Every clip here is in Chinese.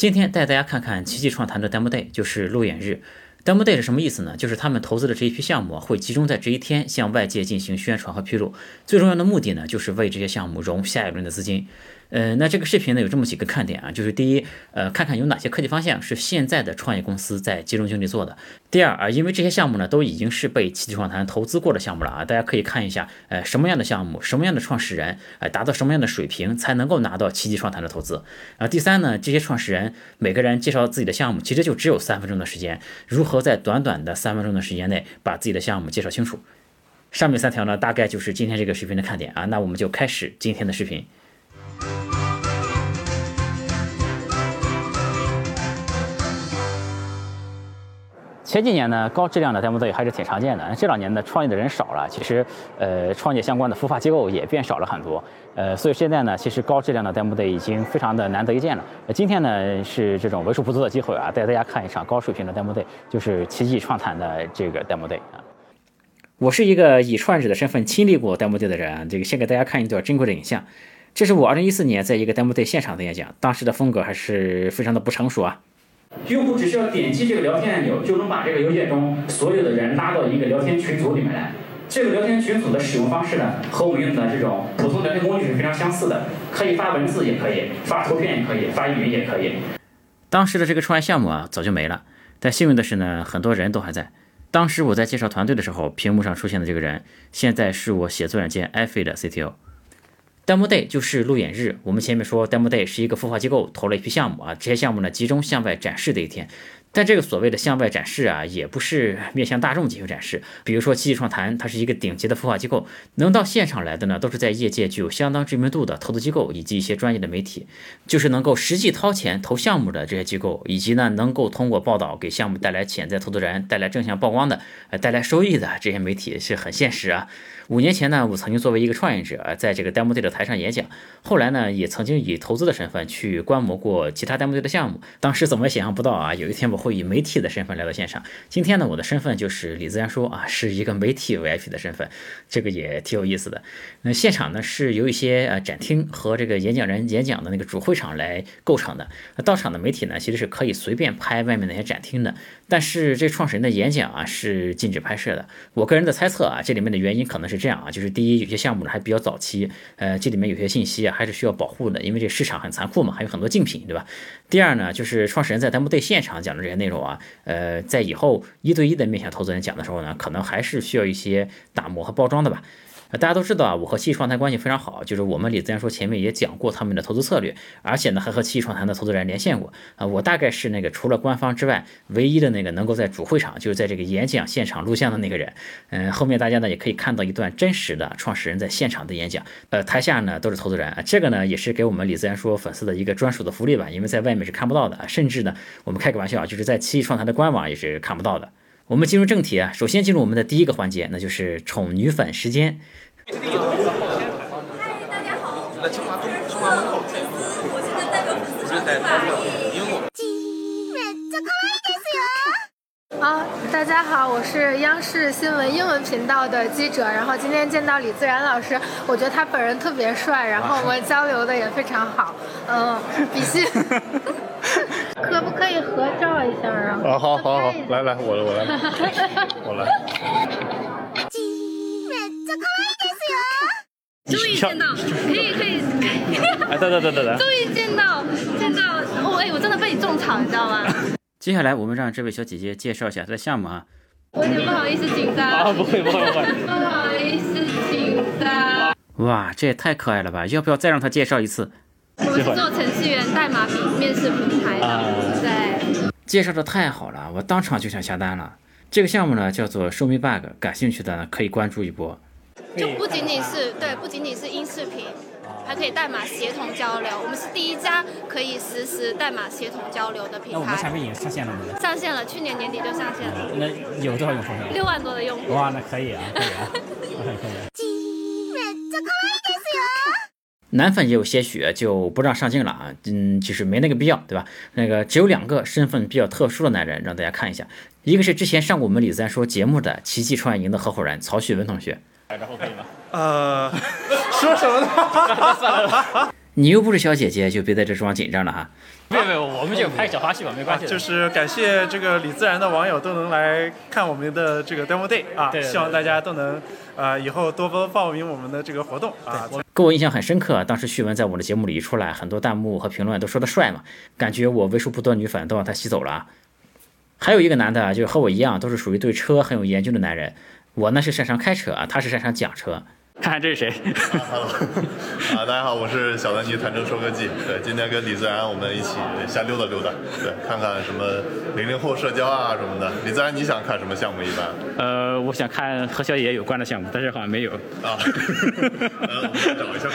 今天带大家看看奇迹创谈的 Demo Day，就是路演日。Demo Day 是什么意思呢？就是他们投资的这一批项目会集中在这一天向外界进行宣传和披露。最重要的目的呢，就是为这些项目融下一轮的资金。呃，那这个视频呢有这么几个看点啊，就是第一，呃，看看有哪些科技方向是现在的创业公司在集中精力做的。第二啊，因为这些项目呢都已经是被奇迹创谈投资过的项目了啊，大家可以看一下，呃，什么样的项目，什么样的创始人，呃，达到什么样的水平才能够拿到奇迹创谈的投资。啊，第三呢，这些创始人每个人介绍自己的项目，其实就只有三分钟的时间，如何在短短的三分钟的时间内把自己的项目介绍清楚？上面三条呢，大概就是今天这个视频的看点啊，那我们就开始今天的视频。前几年呢，高质量的 demo day 还是挺常见的。这两年呢，创业的人少了，其实，呃，创业相关的孵化机构也变少了很多。呃，所以现在呢，其实高质量的 demo day 已经非常的难得一见了。今天呢，是这种为数不多的机会啊，带大家看一场高水平的 demo day，就是奇迹创坛的这个 demo day 啊。我是一个以创始者的身份亲历过 demo day 的人，这个先给大家看一段珍贵的影像。这是我二零一四年在一个 demo day 现场的演讲，当时的风格还是非常的不成熟啊。用户只需要点击这个聊天按钮，就能把这个邮件中所有的人拉到一个聊天群组里面来。这个聊天群组的使用方式呢，和我们用的这种普通聊天工具是非常相似的，可以发文字也可以，发图片也可以，发语音也可以。当时的这个创业项目啊，早就没了，但幸运的是呢，很多人都还在。当时我在介绍团队的时候，屏幕上出现的这个人，现在是我写作软件 iFi 的 CTO。Demo Day 就是路演日。我们前面说，Demo Day 是一个孵化机构投了一批项目啊，这些项目呢集中向外展示的一天。但这个所谓的向外展示啊，也不是面向大众进行展示。比如说奇迹创谈，它是一个顶级的孵化机构，能到现场来的呢，都是在业界具有相当知名度的投资机构以及一些专业的媒体，就是能够实际掏钱投项目的这些机构，以及呢能够通过报道给项目带来潜在投资人带来正向曝光的，呃带来收益的这些媒体是很现实啊。五年前呢，我曾经作为一个创业者，在这个 Demo Day 的台上演讲，后来呢，也曾经以投资的身份去观摩过其他 Demo Day 的项目。当时怎么也想象不到啊，有一天我会以媒体的身份来到现场。今天呢，我的身份就是李自然说啊，是一个媒体 VIP 的身份，这个也挺有意思的。那现场呢是由一些呃展厅和这个演讲人演讲的那个主会场来构成的。那到场的媒体呢，其实是可以随便拍外面那些展厅的，但是这创始人的演讲啊是禁止拍摄的。我个人的猜测啊，这里面的原因可能是。这样啊，就是第一，有些项目呢还比较早期，呃，这里面有些信息啊还是需要保护的，因为这市场很残酷嘛，还有很多竞品，对吧？第二呢，就是创始人在 demo day 现场讲的这些内容啊，呃，在以后一对一的面向投资人讲的时候呢，可能还是需要一些打磨和包装的吧。大家都知道啊，我和七亿创坛关系非常好，就是我们李自然说前面也讲过他们的投资策略，而且呢还和七亿创坛的投资人连线过啊。我大概是那个除了官方之外唯一的那个能够在主会场，就是在这个演讲现场录像的那个人。嗯，后面大家呢也可以看到一段真实的创始人在现场的演讲，呃，台下呢都是投资人啊。这个呢也是给我们李自然说粉丝的一个专属的福利吧，因为在外面是看不到的，甚至呢我们开个玩笑啊，就是在七亿创坛的官网也是看不到的。我们进入正题啊，首先进入我们的第一个环节，那就是宠女粉时间。嗨，大家好，我是清华中清华门口粉丝，我现在代表粉丝代表好，大家好，我是央视新闻英文频道的记者，然后今天见到李自然老师，我觉得他本人特别帅，然后我们交流的也非常好，嗯，比心，可不可以合照一下啊？啊，好好好，来来，我来我来，我来。终于见到，可以可以，哎，等等等等等，终于见到见到，哦哎，我真的被你种草，你知道吗？接下来我们让这位小姐姐介绍一下她的项目啊。我有点不好意思紧张。啊，不会不会不会。不好意思紧张。哇，这也太可爱了吧！要不要再让她介绍一次？我是做程序员代码比面试平台的，对。介绍的太好了，我当场就想下单了。这个项目呢叫做 Show Me Bug，感兴趣的呢可以关注一波。就不仅仅是对，不仅仅是音视频，还可以代码协同交流。我们是第一家可以实时代码协同交流的平台。那我们产品也上线了吗？上线了，去年年底就上线了。那有多少用户？六万多的用户。哇，那可以啊，可以啊，可以。男粉也有些许，就不让上镜了啊。嗯，其实没那个必要，对吧？那个只有两个身份比较特殊的男人，让大家看一下。一个是之前上过我们李三说节目的奇迹创业营的合伙人曹旭文同学。然后可以吗？呃，说什么呢？你又不是小姐姐，就别在这装紧张了哈。没有没有，我们就拍小花絮吧，没关系。就是感谢这个李自然的网友都能来看我们的这个 demo day 啊，希望大家都能啊以后多多报名我们的这个活动啊。给我印象很深刻，当时旭文在我的节目里一出来，很多弹幕和评论都说他帅嘛，感觉我为数不多女粉都让他吸走了。还有一个男的，就是和我一样，都是属于对车很有研究的男人。我呢是擅长开车啊，他是擅长讲车。看看这是谁？Hello，啊，大家好，我是小丹尼谈车说科技。对，今天跟李自然我们一起瞎溜达溜达，对，看看什么零零后社交啊什么的。李自然，你想看什么项目？一般？呃，我想看和小野有关的项目，但是好像没有。啊，我们找一下。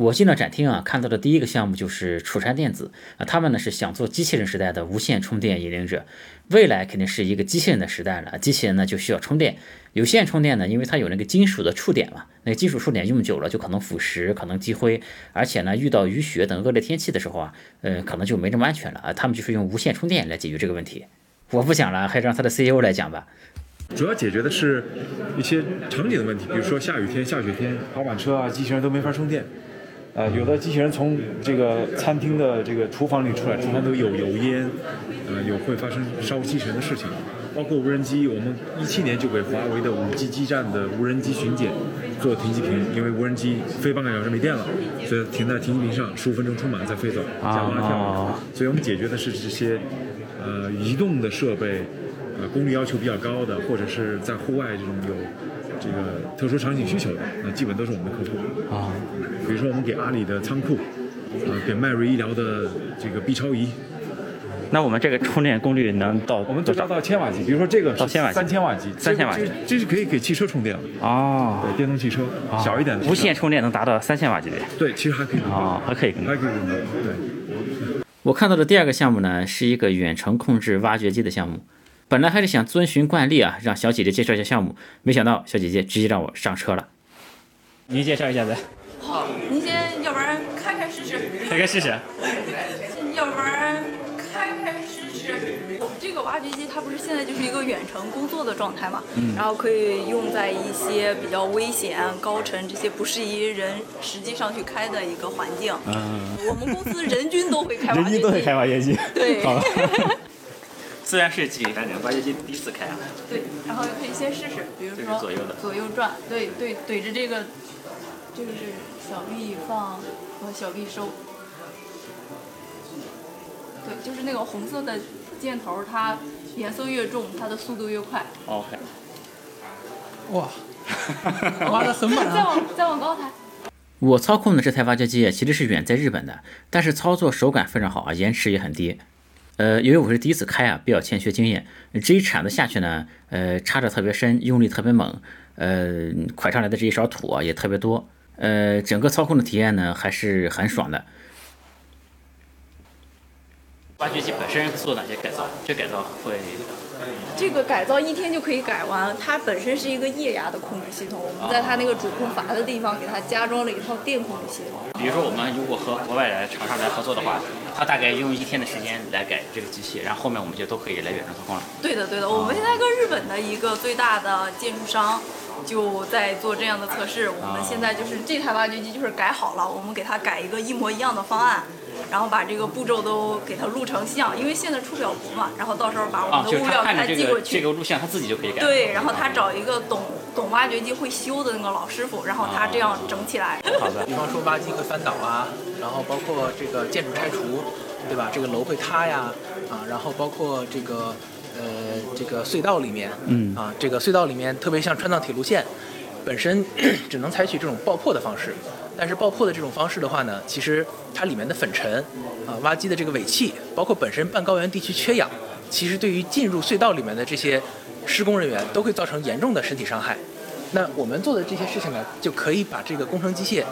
我进了展厅啊，看到的第一个项目就是楚山电子啊，他们呢是想做机器人时代的无线充电引领者，未来肯定是一个机器人的时代了，机器人呢就需要充电，有线充电呢，因为它有那个金属的触点嘛，那个金属触点用久了就可能腐蚀，可能积灰，而且呢遇到雨雪等恶劣天气的时候啊，呃可能就没这么安全了啊，他们就是用无线充电来解决这个问题。我不讲了，还是让他的 CEO 来讲吧。主要解决的是一些场景的问题，比如说下雨天、下雪天，滑板车啊、机器人都没法充电。呃，有的机器人从这个餐厅的这个厨房里出来，厨房都有油烟，呃，有会发生烧机器人的事情。包括无人机，我们一七年就给华为的五 G 基站的无人机巡检做停机坪，因为无人机飞半个小时没电了，所以停在停机坪上，十五分钟充满再飞走，加蛙跳。所以我们解决的是这些呃移动的设备，呃功率要求比较高的，或者是在户外这种有。这个特殊场景需求的，那基本都是我们的客户啊。比如说我们给阿里的仓库，啊，给迈瑞医疗的这个 B 超仪。那我们这个充电功率能到？我们最高到千瓦级。比如说这个到千瓦，三千瓦级，三千瓦级，这是可以给汽车充电了。哦，对，电动汽车，小一点的。无线充电能达到三千瓦级别。对，其实还可以。啊，还可以。还可以更高。对。我看到的第二个项目呢，是一个远程控制挖掘机的项目。本来还是想遵循惯例啊，让小姐姐介绍一下项目，没想到小姐姐直接让我上车了。您介绍一下呗。好，您先，要不然开开试试。开开试试。要不然开开试试。我们这个挖掘机它不是现在就是一个远程工作的状态嘛？嗯。然后可以用在一些比较危险、高沉这些不适宜人实际上去开的一个环境。嗯。我们公司人均都会开挖掘机。人均都会开挖掘机。对。好。自然是几感觉挖掘机第一次开啊？对，然后可以先试试，比如说左右的左右转，对对，怼着这个，这个是小臂放和小臂收，对，就是那个红色的箭头，它颜色越重，它的速度越快。OK。哇，挖的很满啊！再往再往高抬。我操控的这台挖掘机其实是远在日本的，但是操作手感非常好啊，延迟也很低。呃，因为我是第一次开啊，比较欠缺经验。这一铲子下去呢，呃，插着特别深，用力特别猛，呃，蒯上来的这一勺土啊也特别多，呃，整个操控的体验呢还是很爽的。挖掘机本身做哪些改造？这改造会？这个改造一天就可以改完。它本身是一个液压的控制系统，我们在它那个主控阀的地方给它加装了一套电控制系统。比如说，我们如果和国外的厂商来合作的话，它大概用一天的时间来改这个机器，然后后面我们就都可以来远程操控了。对的，对的。我们现在跟日本的一个最大的建筑商就在做这样的测试。我们现在就是这台挖掘机就是改好了，我们给它改一个一模一样的方案。然后把这个步骤都给它录成像，因为现在出表格嘛，然后到时候把我们的物料给它寄过去。这个录像他自己就可以改。对，然后他找一个懂懂挖掘机会修的那个老师傅，然后他这样整起来。好的。比方说挖机会翻倒啊，然后包括这个建筑拆除，对吧？这个楼会塌呀，啊，然后包括这个呃这个隧道里面，嗯，啊这个隧道里面特别像川藏铁路线，本身只能采取这种爆破的方式。但是爆破的这种方式的话呢，其实它里面的粉尘，啊，挖机的这个尾气，包括本身半高原地区缺氧，其实对于进入隧道里面的这些施工人员都会造成严重的身体伤害。那我们做的这些事情呢，就可以把这个工程机械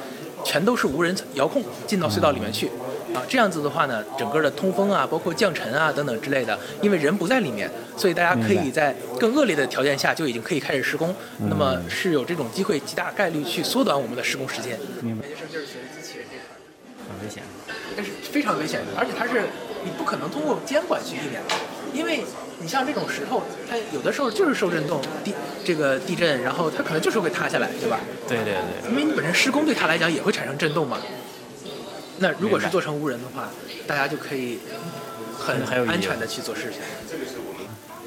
全都是无人遥控进到隧道里面去。啊，这样子的话呢，整个的通风啊，包括降尘啊等等之类的，因为人不在里面，所以大家可以在更恶劣的条件下就已经可以开始施工。那么是有这种机会，极大概率去缩短我们的施工时间。明白。研究生就是学机器人这块，很危险。但是非常危险，而且它是你不可能通过监管去避免的，因为你像这种石头，它有的时候就是受震动地这个地震，然后它可能就是会塌下来，对吧？对对对。因为你本身施工对它来讲也会产生震动嘛。那如果是做成无人的话，大家就可以很安全的去做事情。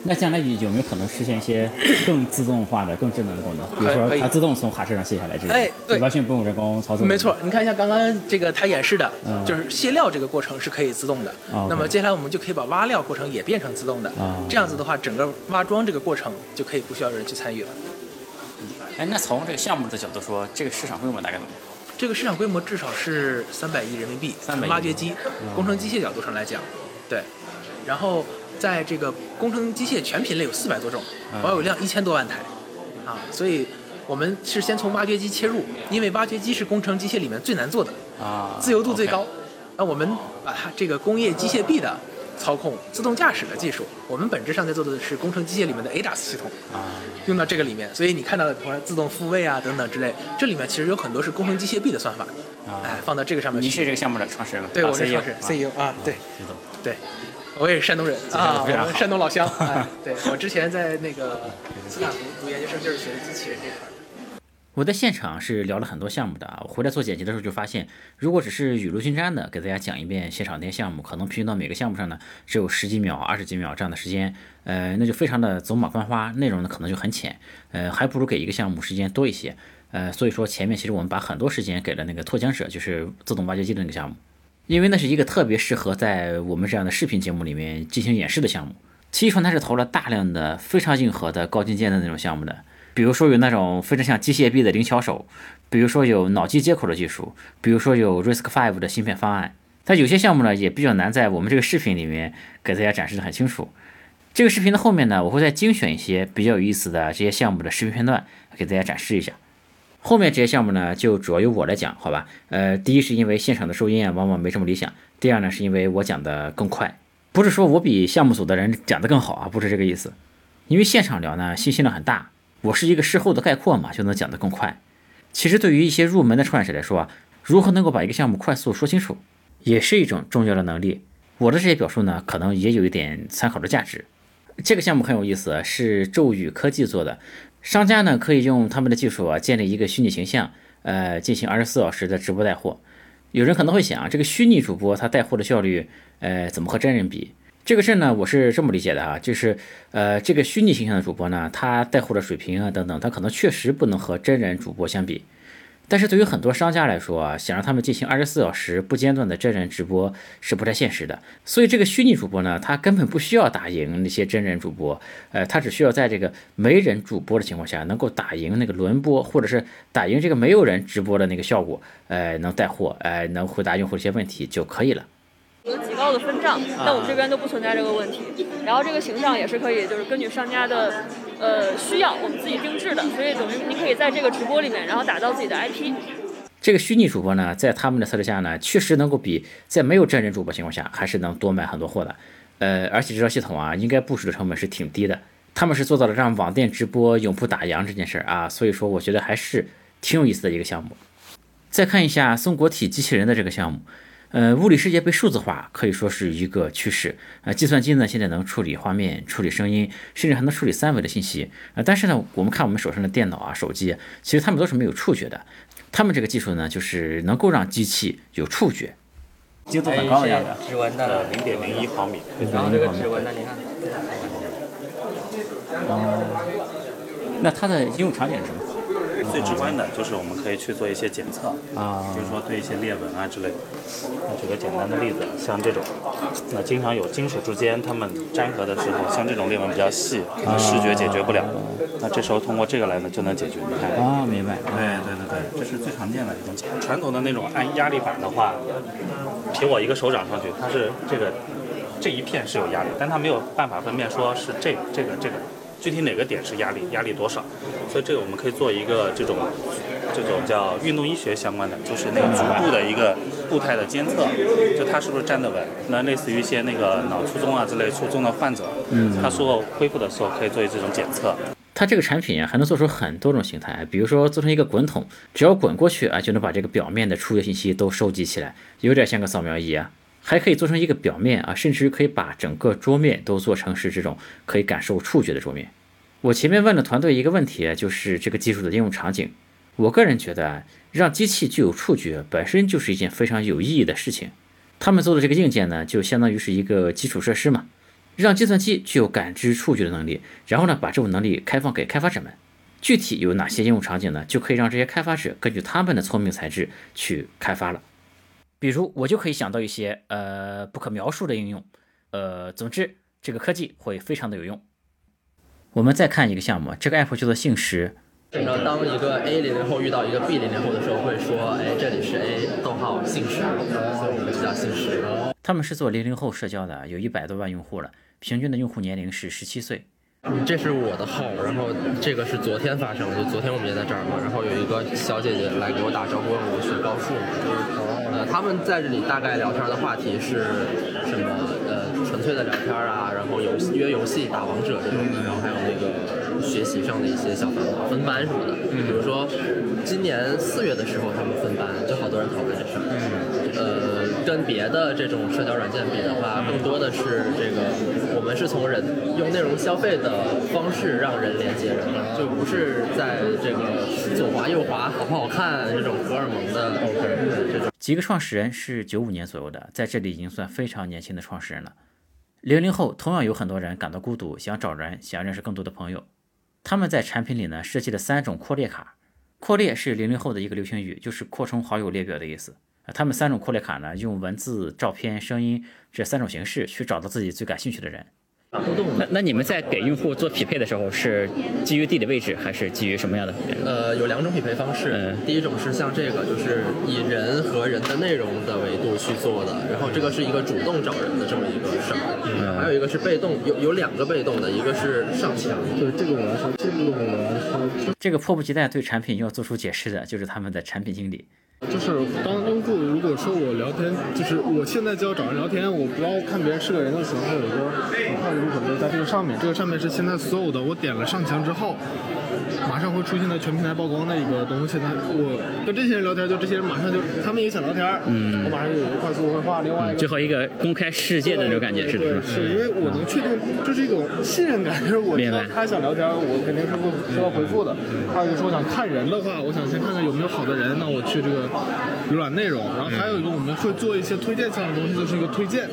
那将来有没有可能实现一些更自动化的、更智能的功能？比如说它自动从卡车上卸下来这种，哎，对，完全不用人工操作。没错，你看一下刚刚这个他演示的，就是卸料这个过程是可以自动的。那么接下来我们就可以把挖料过程也变成自动的。这样子的话，整个挖装这个过程就可以不需要人去参与了。哎，那从这个项目的角度说，这个市场规模大概怎么样？这个市场规模至少是三百亿人民币。从挖掘机、工程机械角度上来讲，对，然后。在这个工程机械全品类有四百多种，保有量一千多万台，啊，所以我们是先从挖掘机切入，因为挖掘机是工程机械里面最难做的，啊，自由度最高。那我们把它这个工业机械臂的操控、自动驾驶的技术，我们本质上在做的是工程机械里面的 ADAS 系统，啊，用到这个里面。所以你看到的自动复位啊等等之类，这里面其实有很多是工程机械臂的算法，哎，放到这个上面。你是这个项目的创始人吗？对，我是创始人 CEO 啊，对，对。我也是山东人 啊，我们山东老乡。对我之前在那个斯坦福读研究生，就是学的机器人这块。我在现场是聊了很多项目的啊，我回来做剪辑的时候就发现，如果只是雨露均沾的给大家讲一遍现场那些项目，可能平均到每个项目上呢只有十几秒、二十几秒这样的时间，呃，那就非常的走马观花，内容呢可能就很浅，呃，还不如给一个项目时间多一些，呃，所以说前面其实我们把很多时间给了那个拓江者，就是自动挖掘机的那个项目。因为那是一个特别适合在我们这样的视频节目里面进行演示的项目。奇传它是投了大量的非常硬核的高精尖的那种项目的，比如说有那种非常像机械臂的灵巧手，比如说有脑机接口的技术，比如说有 RISC-V 的芯片方案。但有些项目呢也比较难在我们这个视频里面给大家展示的很清楚。这个视频的后面呢，我会再精选一些比较有意思的这些项目的视频片段给大家展示一下。后面这些项目呢，就主要由我来讲，好吧？呃，第一是因为现场的收音啊，往往没这么理想；第二呢，是因为我讲的更快，不是说我比项目组的人讲的更好啊，不是这个意思。因为现场聊呢，信息量很大，我是一个事后的概括嘛，就能讲得更快。其实对于一些入门的创业者来说啊，如何能够把一个项目快速说清楚，也是一种重要的能力。我的这些表述呢，可能也有一点参考的价值。这个项目很有意思，是骤宇科技做的。商家呢可以用他们的技术啊建立一个虚拟形象，呃，进行二十四小时的直播带货。有人可能会想，这个虚拟主播他带货的效率，呃，怎么和真人比？这个事呢，我是这么理解的啊，就是呃，这个虚拟形象的主播呢，他带货的水平啊等等，他可能确实不能和真人主播相比。但是对于很多商家来说啊，想让他们进行二十四小时不间断的真人直播是不太现实的。所以这个虚拟主播呢，他根本不需要打赢那些真人主播，呃，他只需要在这个没人主播的情况下，能够打赢那个轮播，或者是打赢这个没有人直播的那个效果，呃，能带货，呃，能回答用户一些问题就可以了。有极高的分账，但我们这边都不存在这个问题。然后这个形象也是可以，就是根据商家的呃需要，我们自己定制的。所以等于您可以在这个直播里面，然后打造自己的 IP。这个虚拟主播呢，在他们的策略下呢，确实能够比在没有真人主播情况下，还是能多卖很多货的。呃，而且这套系统啊，应该部署的成本是挺低的。他们是做到了让网店直播永不打烊这件事儿啊，所以说我觉得还是挺有意思的一个项目。再看一下松果体机器人的这个项目。呃，物理世界被数字化可以说是一个趋势。呃，计算机呢现在能处理画面、处理声音，甚至还能处理三维的信息。呃，但是呢，我们看我们手上的电脑啊、手机，其实它们都是没有触觉的。他们这个技术呢，就是能够让机器有触觉。精度很高的样子。指纹的零点零一毫米。然后这个指纹呢，你看。哦。那它的应用场景是什么？最直观的就是我们可以去做一些检测啊，比如说对一些裂纹啊之类的。举个简单的例子，像这种，那经常有金属之间它们粘合的时候，像这种裂纹比较细，可能视觉解决不了。那这时候通过这个来呢就能解决。你看啊，明白。对对对对，这是最常见的一种。传统的那种按压力板的话，凭我一个手掌上去，它是这个这一片是有压力，但它没有办法分辨说是这这个这个。具体哪个点是压力，压力多少？所以这个我们可以做一个这种，这种叫运动医学相关的，就是那个足部的一个步态的监测，就它是不是站得稳。那类似于一些那个脑卒中啊之类卒中的患者，嗯，他术后恢复的时候可以做这种检测。它这个产品啊，还能做出很多种形态，比如说做成一个滚筒，只要滚过去啊，就能把这个表面的触觉信息都收集起来，有点像个扫描仪啊。还可以做成一个表面啊，甚至可以把整个桌面都做成是这种可以感受触觉的桌面。我前面问了团队一个问题，就是这个技术的应用场景。我个人觉得，让机器具有触觉本身就是一件非常有意义的事情。他们做的这个硬件呢，就相当于是一个基础设施嘛，让计算机具有感知触觉的能力，然后呢，把这种能力开放给开发者们。具体有哪些应用场景呢？就可以让这些开发者根据他们的聪明才智去开发了。比如，我就可以想到一些呃不可描述的应用。呃，总之，这个科技会非常的有用。我们再看一个项目，这个 app 叫做信实。然后当一个 A 零零后遇到一个 B 零零后的时候，会说：“哎，这里是 A，逗号信实。”所以我们就叫信实。他们是做零零后社交的，有一百多万用户了，平均的用户年龄是十七岁。这是我的号，然后这个是昨天发生的，就昨天我们也在这儿嘛，然后有一个小姐姐来给我打招呼，问我学高数嘛，呃，他们在这里大概聊天的话题是什么？呃，纯粹的聊天啊，然后游戏约游戏打王者这种的，然后还有那个学习上的一些小烦恼，分班什么的，比如说今年四月的时候他们分班，就好多人讨论这事儿，呃。跟别的这种社交软件比的话，更多的是这个，我们是从人用内容消费的方式让人连接人，就不是在这个左滑右滑好不好看这种荷尔蒙的。这种几个创始人是九五年左右的，在这里已经算非常年轻的创始人了。零零后同样有很多人感到孤独，想找人，想认识更多的朋友。他们在产品里呢设计了三种扩列卡，扩列是零零后的一个流行语，就是扩充好友列表的意思。他们三种扩列卡呢，用文字、照片、声音这三种形式去找到自己最感兴趣的人。那那你们在给用户做匹配的时候，是基于地理位置，还是基于什么样的？呃，有两种匹配方式。嗯，第一种是像这个，就是以人和人的内容的维度去做的，然后这个是一个主动找人的这么一个事儿。嗯，还有一个是被动，有有两个被动的，一个是上墙。就是，这个我来说，这个我来说，这个迫不及待对产品要做出解释的，就是他们的产品经理。就是当用户如果说我聊天，就是我现在就要找人聊天，我不要看别人是个人的时候，有一个很快的入口就在这个上面，这个上面是现在所有的，我点了上墙之后。马上会出现在全平台曝光的一个东西。他我跟这些人聊天，就这些人马上就他们也想聊天，嗯，我马上就有一个快速会话。另外一个最后一个公开世界的那种感觉，是是是因为我能确定这是一种信任感，就是我知道他想聊天，我肯定是会需要回复的。还有就是我想看人的话，我想先看看有没有好的人，那我去这个浏览内容。然后还有一个我们会做一些推荐项的东西，就是一个推荐，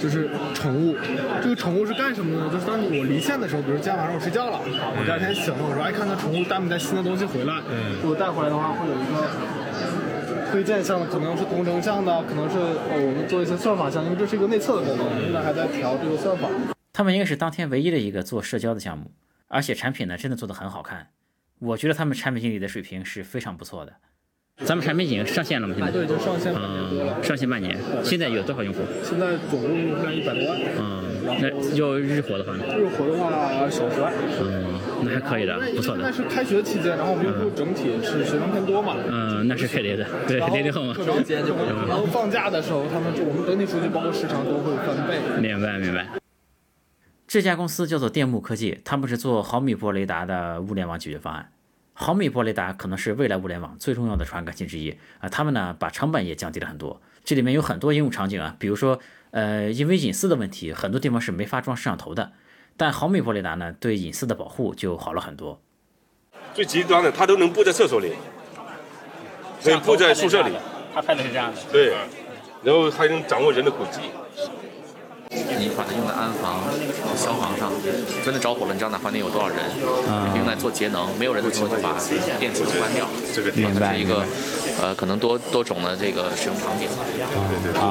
就是宠物。这个宠物是干什么的呢？就是当我离线的时候，比如今天晚上我睡觉了，我第二天醒了。我说爱看看宠物带没带新的东西回来，如果带回来的话，会有一个推荐项的，可能是同城项的，可能是呃我们做一些算法项，因为这是一个内测的功能，现在还在调这个算法。他们应该是当天唯一的一个做社交的项目，而且产品呢真的做得很好看，我觉得他们产品经理的水平是非常不错的。咱们产品已经上线了吗？现在对，已经上线半年多了。上线半年，现在有多少用户？现在总共用户量一百多万。嗯，那要日活的话呢？日活的话小十万。嗯，那还可以的，不错的。那是开学期间，然后我们用户整体是学生偏多嘛？嗯，那是肯定的。对，零零后嘛。然后放假的时候，他们就我们整体数据包括时长都会翻倍。明白，明白。这家公司叫做电幕科技，他们是做毫米波雷达的物联网解决方案。毫米波雷达可能是未来物联网最重要的传感器之一啊，他们呢把成本也降低了很多。这里面有很多应用场景啊，比如说，呃，因为隐私的问题，很多地方是没法装摄像头的，但毫米波雷达呢，对隐私的保护就好了很多。最极端的，它都能布在厕所里，可以布在宿舍里。他拍的是这样的。对，然后还能掌握人的轨迹。你把它用在安防、消防上，真的着火了，你知道哪房间有多少人？嗯，用来做节能，没有人的时候就把电器关掉。这个明白。一个呃，可能多多种的这个使用场景。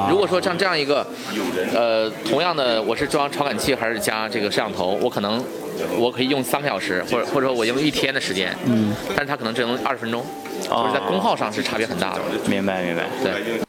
如果说像这样一个，呃，同样的，我是装传感器还是加这个摄像头，我可能我可以用三个小时，或者或者说我用一天的时间。嗯。但是它可能只能二十分钟，就是在功耗上是差别很大的。明白明白。对。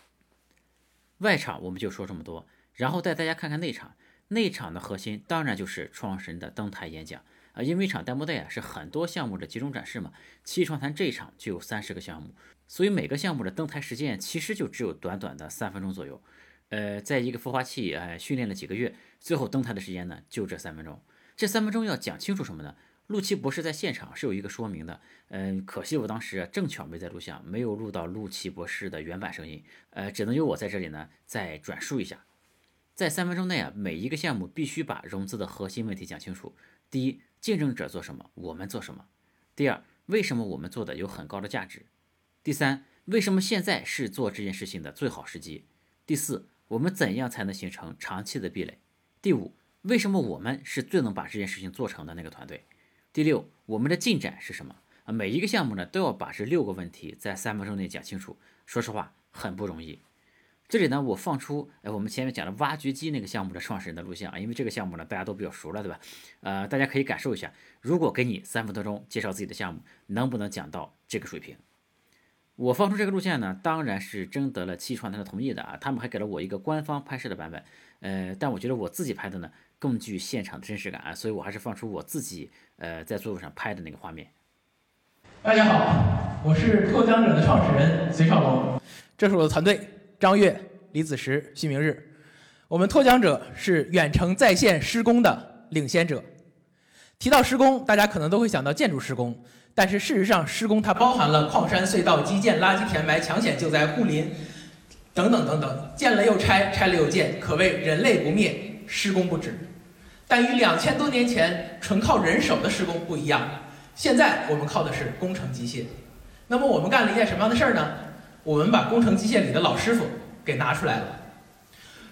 外场我们就说这么多。然后带大家看看内场，内场的核心当然就是创始人的登台演讲啊，因为一场 demo day 啊是很多项目的集中展示嘛，七创坛这一场就有三十个项目，所以每个项目的登台时间其实就只有短短的三分钟左右，呃，在一个孵化器哎训练了几个月，最后登台的时间呢就这三分钟，这三分钟要讲清楚什么呢？陆琪博士在现场是有一个说明的，嗯，可惜我当时正巧没在录像，没有录到陆琪博士的原版声音，呃，只能由我在这里呢再转述一下。在三分钟内啊，每一个项目必须把融资的核心问题讲清楚。第一，竞争者做什么，我们做什么。第二，为什么我们做的有很高的价值？第三，为什么现在是做这件事情的最好时机？第四，我们怎样才能形成长期的壁垒？第五，为什么我们是最能把这件事情做成的那个团队？第六，我们的进展是什么？啊，每一个项目呢都要把这六个问题在三分钟内讲清楚。说实话，很不容易。这里呢，我放出哎，我们前面讲的挖掘机那个项目的创始人的录像啊，因为这个项目呢大家都比较熟了，对吧？呃，大家可以感受一下，如果给你三分多钟介绍自己的项目，能不能讲到这个水平？我放出这个录像呢，当然是征得了七创团的同意的啊，他们还给了我一个官方拍摄的版本，呃，但我觉得我自己拍的呢更具现场的真实感啊，所以我还是放出我自己呃在座位上拍的那个画面。大家好，我是拓江者的创始人隋少龙，这是我的团队。张悦、李子石、徐明日，我们拓江者是远程在线施工的领先者。提到施工，大家可能都会想到建筑施工，但是事实上，施工它包含了矿山、隧道、基建、垃圾填埋、抢险救灾、护林等等等等，建了又拆，拆了又建，可谓人类不灭，施工不止。但与两千多年前纯靠人手的施工不一样，现在我们靠的是工程机械。那么我们干了一件什么样的事儿呢？我们把工程机械里的老师傅给拿出来了。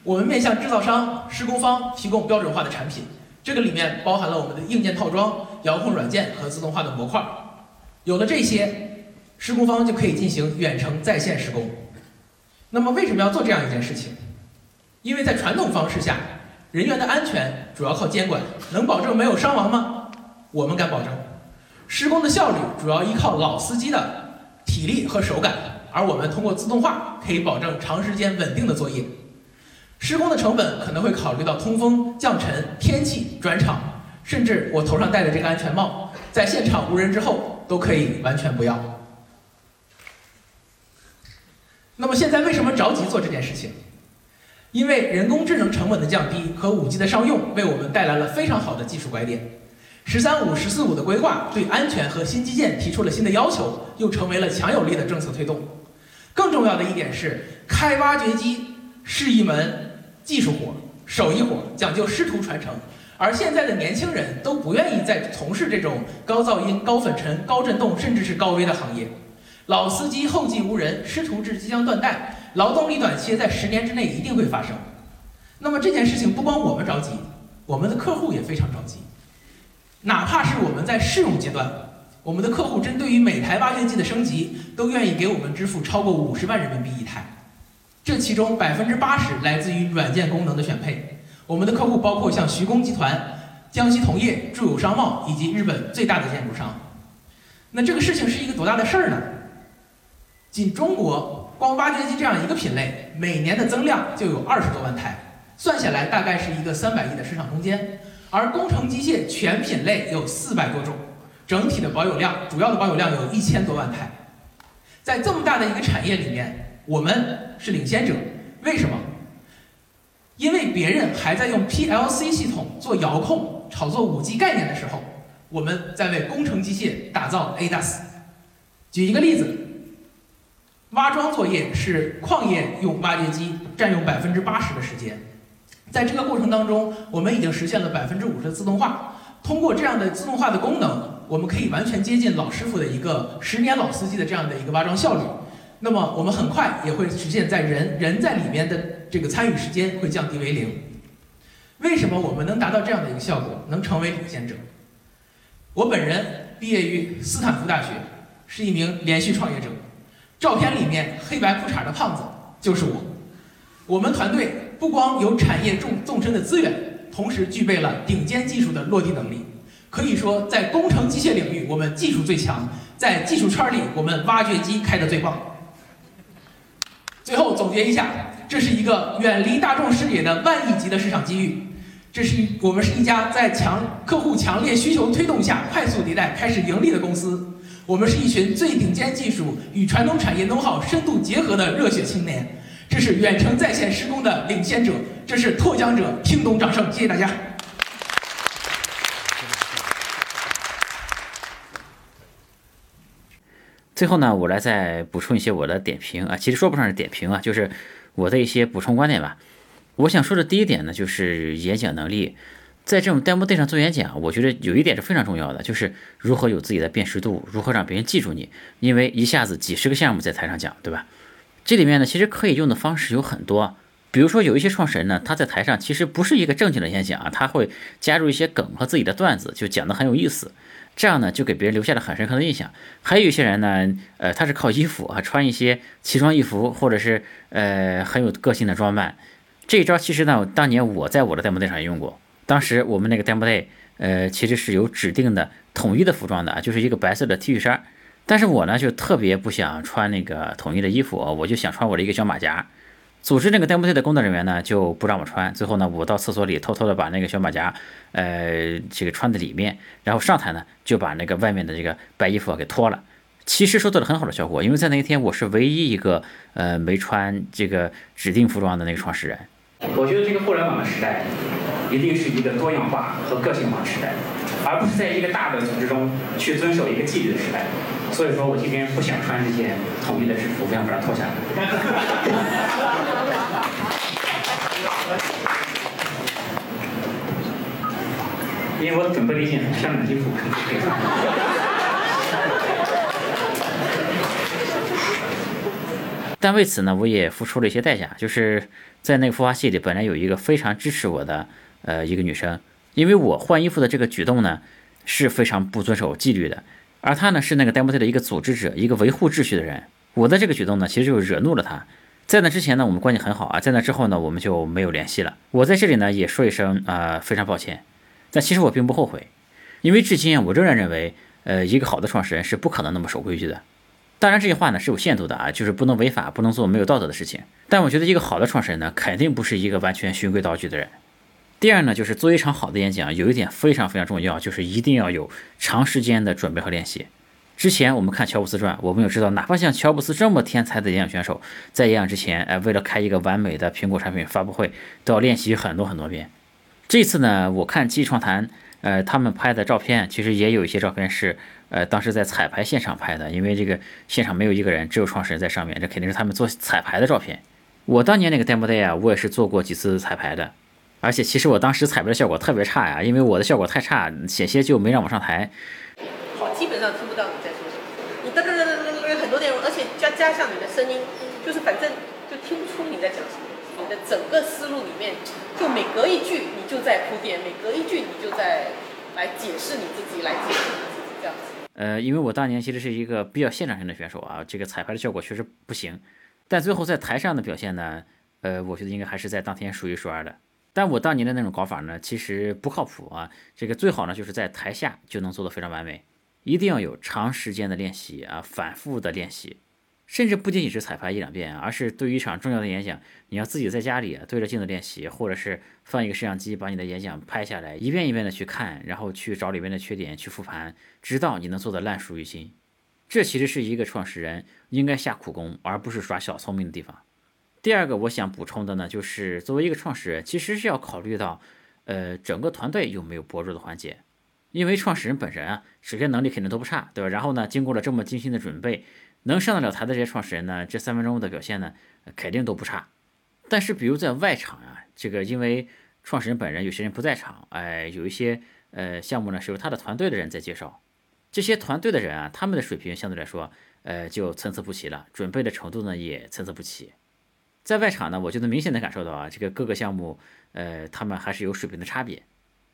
我们面向制造商、施工方提供标准化的产品，这个里面包含了我们的硬件套装、遥控软件和自动化的模块。有了这些，施工方就可以进行远程在线施工。那么为什么要做这样一件事情？因为在传统方式下，人员的安全主要靠监管，能保证没有伤亡吗？我们敢保证。施工的效率主要依靠老司机的体力和手感。而我们通过自动化可以保证长时间稳定的作业，施工的成本可能会考虑到通风、降尘、天气、转场，甚至我头上戴的这个安全帽，在现场无人之后都可以完全不要。那么现在为什么着急做这件事情？因为人工智能成本的降低和五 G 的商用为我们带来了非常好的技术拐点。十三五、十四五的规划对安全和新基建提出了新的要求，又成为了强有力的政策推动。更重要的一点是，开挖掘机是一门技术活、手艺活，讲究师徒传承。而现在的年轻人都不愿意再从事这种高噪音、高粉尘、高震动，甚至是高危的行业。老司机后继无人，师徒制即将断代，劳动力短缺在十年之内一定会发生。那么这件事情不光我们着急，我们的客户也非常着急。哪怕是我们在试用阶段。我们的客户针对于每台挖掘机的升级，都愿意给我们支付超过五十万人民币一台，这其中百分之八十来自于软件功能的选配。我们的客户包括像徐工集团、江西铜业、住友商贸以及日本最大的建筑商。那这个事情是一个多大的事儿呢？仅中国光挖掘机这样一个品类，每年的增量就有二十多万台，算下来大概是一个三百亿的市场空间。而工程机械全品类有四百多种。整体的保有量，主要的保有量有一千多万台，在这么大的一个产业里面，我们是领先者。为什么？因为别人还在用 PLC 系统做遥控、炒作五 G 概念的时候，我们在为工程机械打造 ADAS。举一个例子，挖桩作业是矿业用挖掘机占用百分之八十的时间，在这个过程当中，我们已经实现了百分之五十的自动化。通过这样的自动化的功能。我们可以完全接近老师傅的一个十年老司机的这样的一个挖桩效率，那么我们很快也会实现在人人在里面的这个参与时间会降低为零。为什么我们能达到这样的一个效果，能成为领先者？我本人毕业于斯坦福大学，是一名连续创业者。照片里面黑白裤衩的胖子就是我。我们团队不光有产业纵纵深的资源，同时具备了顶尖技术的落地能力。可以说，在工程机械领域，我们技术最强；在技术圈里，我们挖掘机开的最棒。最后总结一下，这是一个远离大众视野的万亿级的市场机遇。这是我们是一家在强客户强烈需求推动下快速迭代、开始盈利的公司。我们是一群最顶尖技术与传统产业 know how 深度结合的热血青年。这是远程在线施工的领先者。这是拓江者，听懂掌声，谢谢大家。最后呢，我来再补充一些我的点评啊，其实说不上是点评啊，就是我的一些补充观点吧。我想说的第一点呢，就是演讲能力在这种 demo day 上做演讲，我觉得有一点是非常重要的，就是如何有自己的辨识度，如何让别人记住你。因为一下子几十个项目在台上讲，对吧？这里面呢，其实可以用的方式有很多。比如说，有一些创始人呢，他在台上其实不是一个正经的演讲啊，他会加入一些梗和自己的段子，就讲得很有意思。这样呢，就给别人留下了很深刻的印象。还有一些人呢，呃，他是靠衣服啊，穿一些奇装异服，或者是呃很有个性的装扮。这一招其实呢，当年我在我的 demo day 上也用过。当时我们那个 demo day，呃，其实是有指定的统一的服装的啊，就是一个白色的 T 恤衫。但是我呢，就特别不想穿那个统一的衣服，我就想穿我的一个小马甲。组织那个登部队的工作人员呢，就不让我穿。最后呢，我到厕所里偷偷的把那个小马甲，呃，这个穿在里面，然后上台呢，就把那个外面的这个白衣服给脱了。其实收到了很好的效果，因为在那一天我是唯一一个呃没穿这个指定服装的那个创始人。我觉得这个互联网的时代。一定是一个多样化和个性化的时代，而不是在一个大的组织中去遵守一个纪律的时代。所以说我今天不想穿这件统一的制服，不想把它脱下来。因为我准备了一件很漂亮的衣服。但为此呢，我也付出了一些代价，就是在那个孵化器里，本来有一个非常支持我的。呃，一个女生，因为我换衣服的这个举动呢，是非常不遵守纪律的，而他呢是那个 demo day 的一个组织者，一个维护秩序的人。我的这个举动呢，其实就惹怒了他。在那之前呢，我们关系很好啊，在那之后呢，我们就没有联系了。我在这里呢也说一声啊，非常抱歉。但其实我并不后悔，因为至今啊，我仍然认为，呃，一个好的创始人是不可能那么守规矩的。当然，这句话呢是有限度的啊，就是不能违法，不能做没有道德的事情。但我觉得一个好的创始人呢，肯定不是一个完全循规蹈矩的人。第二呢，就是做一场好的演讲，有一点非常非常重要，就是一定要有长时间的准备和练习。之前我们看乔布斯传，我们有知道，哪怕像乔布斯这么天才的演讲选手，在演讲之前，哎，为了开一个完美的苹果产品发布会，都要练习很多很多遍。这次呢，我看记忆创谈，呃，他们拍的照片，其实也有一些照片是，呃，当时在彩排现场拍的，因为这个现场没有一个人，只有创始人在上面，这肯定是他们做彩排的照片。我当年那个 demo day 啊，我也是做过几次彩排的。而且其实我当时彩排的效果特别差呀，因为我的效果太差，险些就没让我上台。好，基本上听不到你在说什么，你噔噔噔噔噔有很多内容，而且加加上你的声音，就是反正就听不出你在讲什么。你的整个思路里面，就每隔一句你就在铺垫，每隔一句你就在来解释你自己，来解释你自己这样子。呃，因为我当年其实是一个比较现场型的选手啊，这个彩排的效果确实不行，但最后在台上的表现呢，呃，我觉得应该还是在当天数一数二的。但我当年的那种搞法呢，其实不靠谱啊。这个最好呢，就是在台下就能做得非常完美，一定要有长时间的练习啊，反复的练习，甚至不仅仅是彩排一两遍，而是对于一场重要的演讲，你要自己在家里对着镜子练习，或者是放一个摄像机把你的演讲拍下来，一遍一遍的去看，然后去找里面的缺点去复盘，直到你能做的烂熟于心。这其实是一个创始人应该下苦功，而不是耍小聪明的地方。第二个我想补充的呢，就是作为一个创始人，其实是要考虑到，呃，整个团队有没有薄弱的环节。因为创始人本人啊，首先能力肯定都不差，对吧？然后呢，经过了这么精心的准备，能上得了台的这些创始人呢，这三分钟的表现呢，肯定都不差。但是，比如在外场啊，这个因为创始人本人有些人不在场，哎，有一些呃项目呢是由他的团队的人在介绍，这些团队的人啊，他们的水平相对来说，呃，就参差不齐了，准备的程度呢也参差不齐。在外场呢，我就能明显的感受到啊，这个各个项目，呃，他们还是有水平的差别。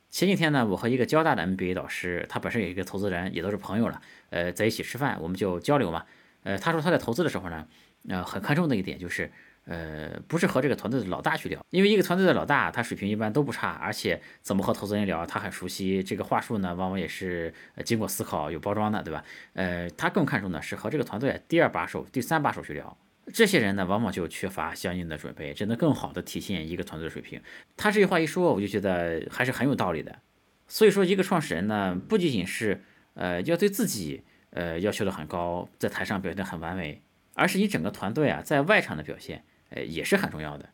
前几天呢，我和一个交大的 MBA 导师，他本身也是一个投资人，也都是朋友了，呃，在一起吃饭，我们就交流嘛。呃，他说他在投资的时候呢，呃，很看重的一点就是，呃，不是和这个团队的老大去聊，因为一个团队的老大他水平一般都不差，而且怎么和投资人聊，他很熟悉，这个话术呢，往往也是经过思考、有包装的，对吧？呃，他更看重的是和这个团队第二把手、第三把手去聊。这些人呢，往往就缺乏相应的准备，只能更好的体现一个团队的水平。他这句话一说，我就觉得还是很有道理的。所以说，一个创始人呢，不仅仅是呃要对自己呃要求的很高，在台上表现的很完美，而是你整个团队啊在外场的表现，呃也是很重要的，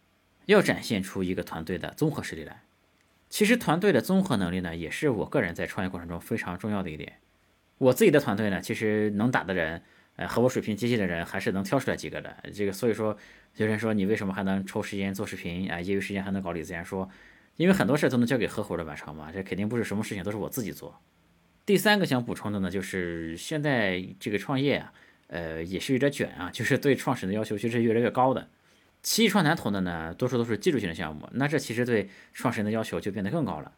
要展现出一个团队的综合实力来。其实团队的综合能力呢，也是我个人在创业过程中非常重要的一点。我自己的团队呢，其实能打的人。和我水平接近的人还是能挑出来几个的。这个，所以说有人说你为什么还能抽时间做视频啊？业余时间还能搞李自然说，因为很多事都能交给合伙人完成嘛，这肯定不是什么事情都是我自己做。第三个想补充的呢，就是现在这个创业啊，呃，也是有点卷啊，就是对创始人的要求其实越来越高的。七创坛投的呢，多数都是技术性的项目，那这其实对创始人的要求就变得更高了。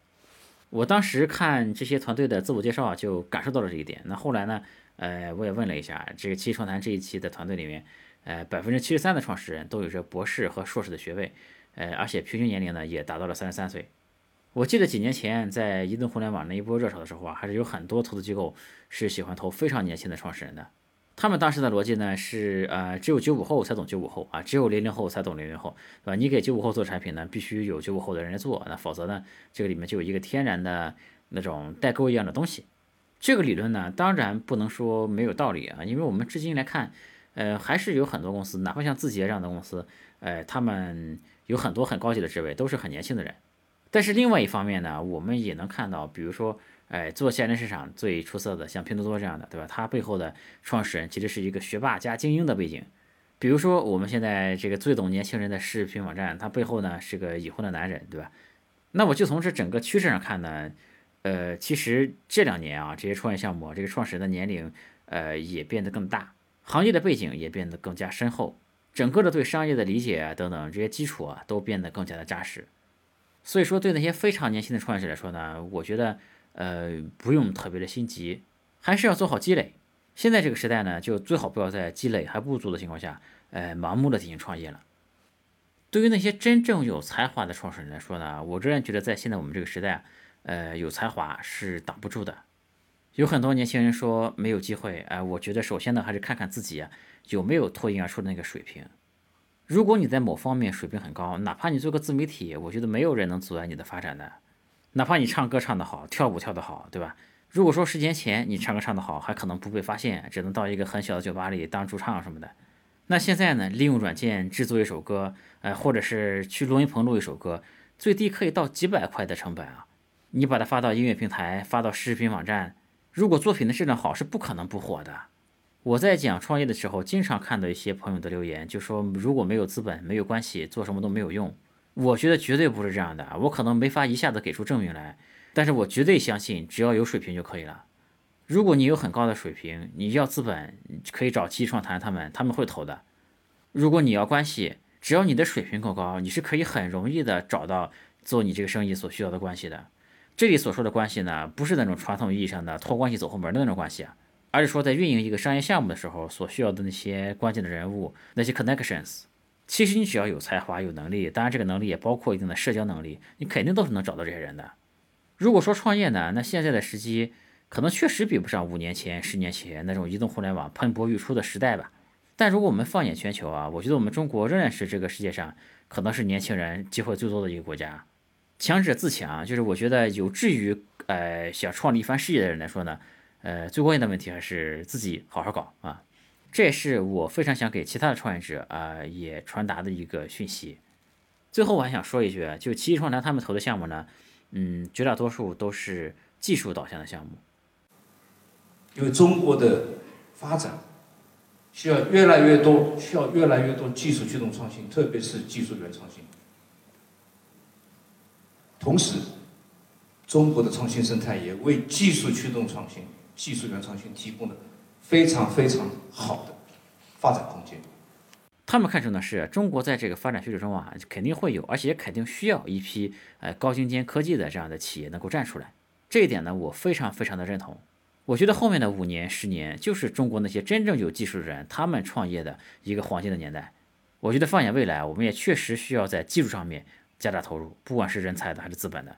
我当时看这些团队的自我介绍啊，就感受到了这一点。那后来呢，呃，我也问了一下，这个七亿创坛这一期的团队里面，呃，百分之七十三的创始人都有着博士和硕士的学位。呃，而且平均年龄呢也达到了三十三岁。我记得几年前在移动互联网那一波热潮的时候啊，还是有很多投资机构是喜欢投非常年轻的创始人的。他们当时的逻辑呢是，呃，只有九五后才懂九五后啊，只有零零后才懂零零后，对吧？你给九五后做产品呢，必须有九五后的人来做，那否则呢，这个里面就有一个天然的那种代沟一样的东西。这个理论呢，当然不能说没有道理啊，因为我们至今来看，呃，还是有很多公司，哪怕像字节这样的公司，呃，他们。有很多很高级的职位都是很年轻的人，但是另外一方面呢，我们也能看到，比如说，哎，做线上市场最出色的，像拼多多这样的，对吧？它背后的创始人其实是一个学霸加精英的背景。比如说，我们现在这个最懂年轻人的视频网站，它背后呢是个已婚的男人，对吧？那我就从这整个趋势上看呢，呃，其实这两年啊，这些创业项目这个创始人的年龄，呃，也变得更大，行业的背景也变得更加深厚。整个的对商业的理解啊，等等这些基础啊，都变得更加的扎实。所以说，对那些非常年轻的创业者来说呢，我觉得，呃，不用特别的心急，还是要做好积累。现在这个时代呢，就最好不要在积累还不足的情况下，呃，盲目的进行创业了。对于那些真正有才华的创始人来说呢，我仍然觉得在现在我们这个时代，呃，有才华是挡不住的。有很多年轻人说没有机会，哎，我觉得首先呢，还是看看自己。有没有脱颖而出的那个水平？如果你在某方面水平很高，哪怕你做个自媒体，我觉得没有人能阻碍你的发展的。哪怕你唱歌唱得好，跳舞跳得好，对吧？如果说十年前你唱歌唱得好，还可能不被发现，只能到一个很小的酒吧里当驻唱什么的。那现在呢？利用软件制作一首歌，呃，或者是去录音棚录一首歌，最低可以到几百块的成本啊！你把它发到音乐平台，发到视频网站，如果作品的质量好，是不可能不火的。我在讲创业的时候，经常看到一些朋友的留言，就说如果没有资本，没有关系，做什么都没有用。我觉得绝对不是这样的。我可能没法一下子给出证明来，但是我绝对相信，只要有水平就可以了。如果你有很高的水平，你要资本，可以找七创谈他们，他们会投的。如果你要关系，只要你的水平够高，你是可以很容易的找到做你这个生意所需要的关系的。这里所说的关系呢，不是那种传统意义上的托关系走后门的那种关系啊。而是说，在运营一个商业项目的时候，所需要的那些关键的人物，那些 connections，其实你只要有才华、有能力，当然这个能力也包括一定的社交能力，你肯定都是能找到这些人的。如果说创业呢，那现在的时机可能确实比不上五年前、十年前那种移动互联网喷薄欲出的时代吧。但如果我们放眼全球啊，我觉得我们中国仍然是这个世界上可能是年轻人机会最多的一个国家。强者自强，就是我觉得有志于呃想创立一番事业的人来说呢。呃，最关键的问题还是自己好好搞啊，这也是我非常想给其他的创业者啊也传达的一个讯息。最后我还想说一句，就奇异创坛他们投的项目呢，嗯，绝大多数都是技术导向的项目。因为中国的发展需要越来越多，需要越来越多技术驱动创新，特别是技术原创新。同时，中国的创新生态也为技术驱动创新。技术原创新提供了非常非常好的发展空间。他们看重的是中国在这个发展趋势中啊，肯定会有，而且肯定需要一批呃高精尖科技的这样的企业能够站出来。这一点呢，我非常非常的认同。我觉得后面的五年、十年就是中国那些真正有技术的人他们创业的一个黄金的年代。我觉得放眼未来，我们也确实需要在技术上面加大投入，不管是人才的还是资本的。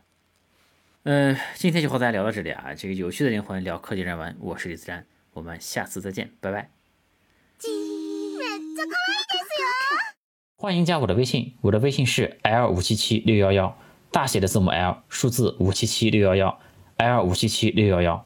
嗯，今天就和大家聊到这里啊！这个有趣的灵魂聊科技人文，我是李自然，我们下次再见，拜拜。欢迎加我的微信，我的微信是 l 五七七六幺幺，大写的字母 L，数字五七七六幺幺，L 五七七六幺幺。